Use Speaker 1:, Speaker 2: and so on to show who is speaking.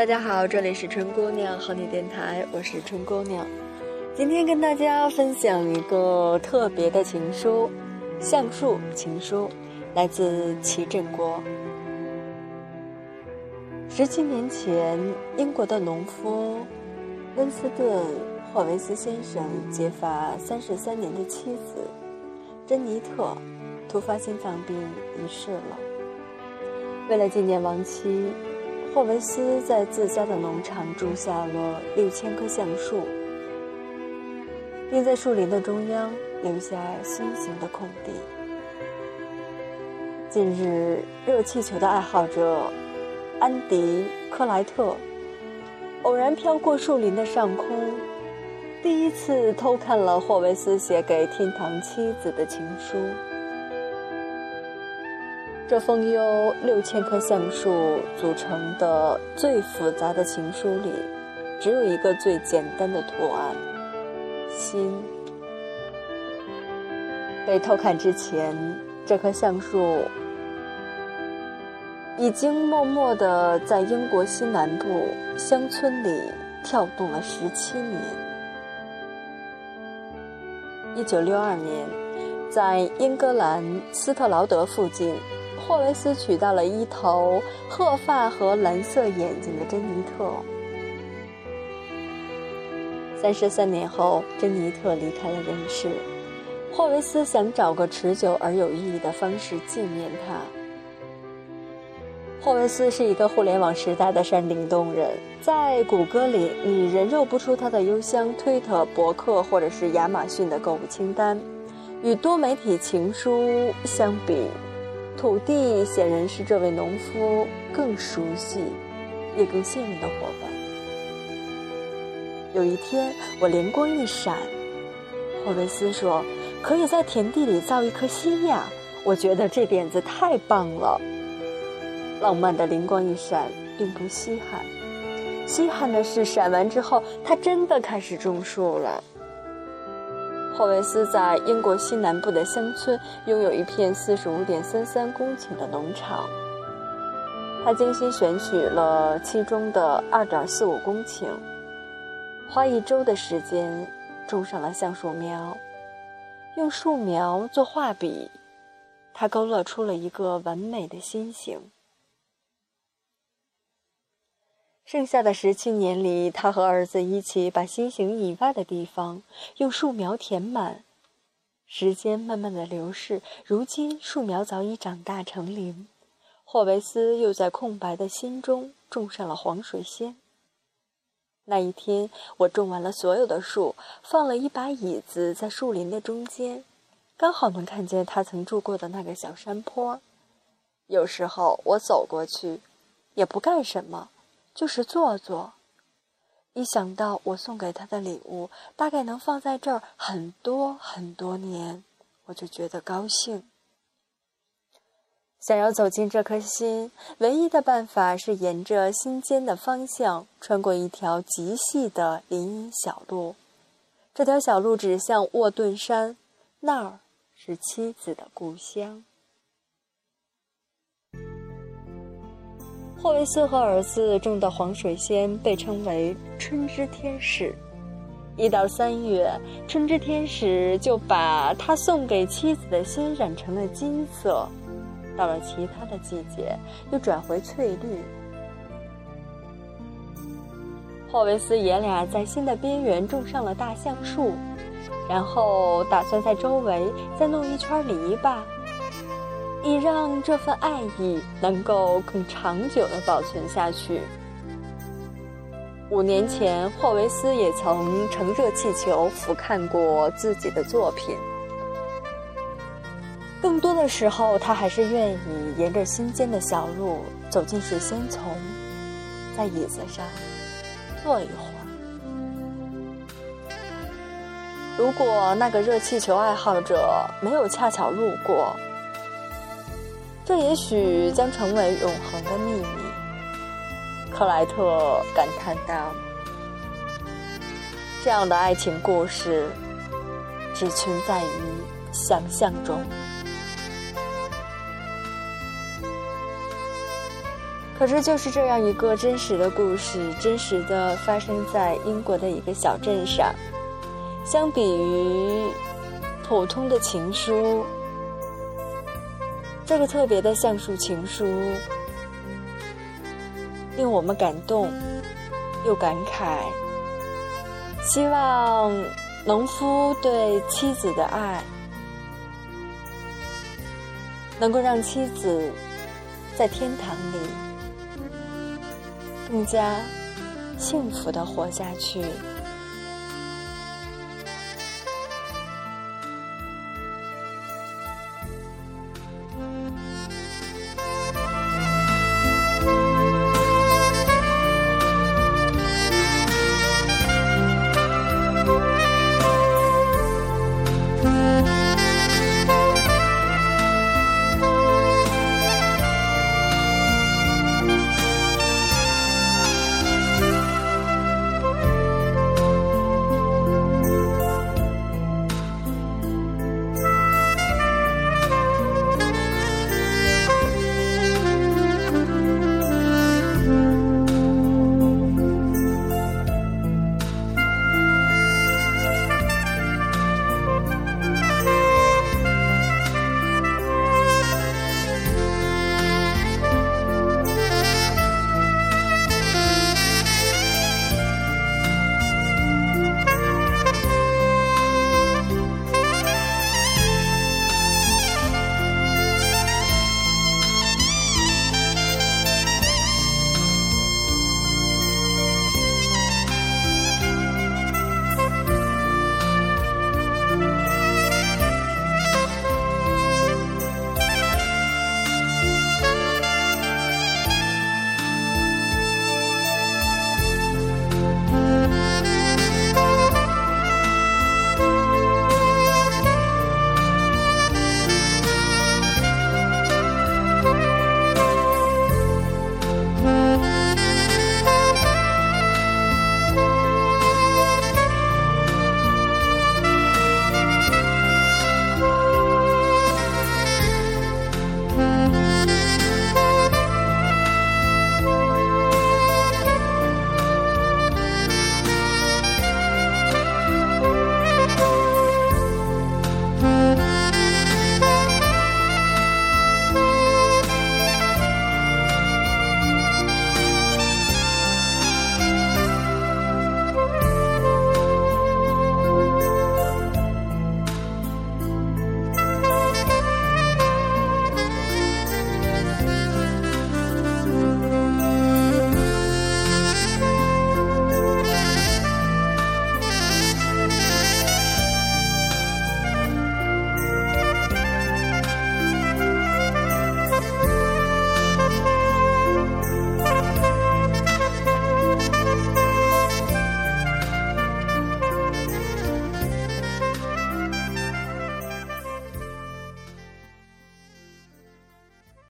Speaker 1: 大家好，这里是春姑娘和你电台，我是春姑娘。今天跟大家分享一个特别的情书，《橡树情书》，来自齐振国。十七年前，英国的农夫温斯顿·霍维斯先生结发三十三年的妻子珍妮特突发心脏病离世了。为了纪念亡妻，霍维斯在自家的农场种下了六千棵橡树。并在树林的中央留下心形的空地。近日，热气球的爱好者安迪·克莱特偶然飘过树林的上空，第一次偷看了霍维斯写给天堂妻子的情书。这封由六千棵橡树组成的最复杂的情书里，只有一个最简单的图案。心被偷看之前，这棵橡树已经默默地在英国西南部乡村里跳动了十七年。一九六二年，在英格兰斯特劳德附近，霍维斯娶到了一头褐发和蓝色眼睛的珍妮特。三十三年后，珍妮特离开了人世。霍维斯想找个持久而有意义的方式纪念她。霍维斯是一个互联网时代的山顶洞人，在谷歌里，你人肉不出他的邮箱、推特、博客或者是亚马逊的购物清单。与多媒体情书相比，土地显然是这位农夫更熟悉，也更信任的伙伴。有一天，我灵光一闪，霍维斯说：“可以在田地里造一棵新呀！”我觉得这点子太棒了。浪漫的灵光一闪，并不稀罕，稀罕的是闪完之后，他真的开始种树了。霍维斯在英国西南部的乡村拥有一片四十五点三三公顷的农场，他精心选取了其中的二点四五公顷。花一周的时间，种上了橡树苗，用树苗做画笔，他勾勒出了一个完美的心形。剩下的十七年里，他和儿子一起把心形以外的地方用树苗填满。时间慢慢的流逝，如今树苗早已长大成林。霍维斯又在空白的心中种上了黄水仙。那一天，我种完了所有的树，放了一把椅子在树林的中间，刚好能看见他曾住过的那个小山坡。有时候我走过去，也不干什么，就是坐坐。一想到我送给他的礼物大概能放在这儿很多很多年，我就觉得高兴。想要走进这颗心，唯一的办法是沿着心尖的方向，穿过一条极细的林荫小路。这条小路指向沃顿山，那儿是妻子的故乡。霍维斯和儿子种的黄水仙被称为“春之天使”。一到三月，春之天使就把他送给妻子的心染成了金色。到了其他的季节，又转回翠绿。霍维斯爷俩在新的边缘种上了大橡树，然后打算在周围再弄一圈篱笆，以让这份爱意能够更长久的保存下去。五年前，霍维斯也曾乘热气球俯瞰过自己的作品。更多的时候，他还是愿意沿着心间的小路走进水仙丛，在椅子上坐一会儿。如果那个热气球爱好者没有恰巧路过，这也许将成为永恒的秘密。克莱特感叹道：“这样的爱情故事，只存在于想象中。”可是，就是这样一个真实的故事，真实的发生在英国的一个小镇上。相比于普通的情书，这个特别的橡树情书，令我们感动又感慨。希望农夫对妻子的爱，能够让妻子在天堂里。更加幸福的活下去。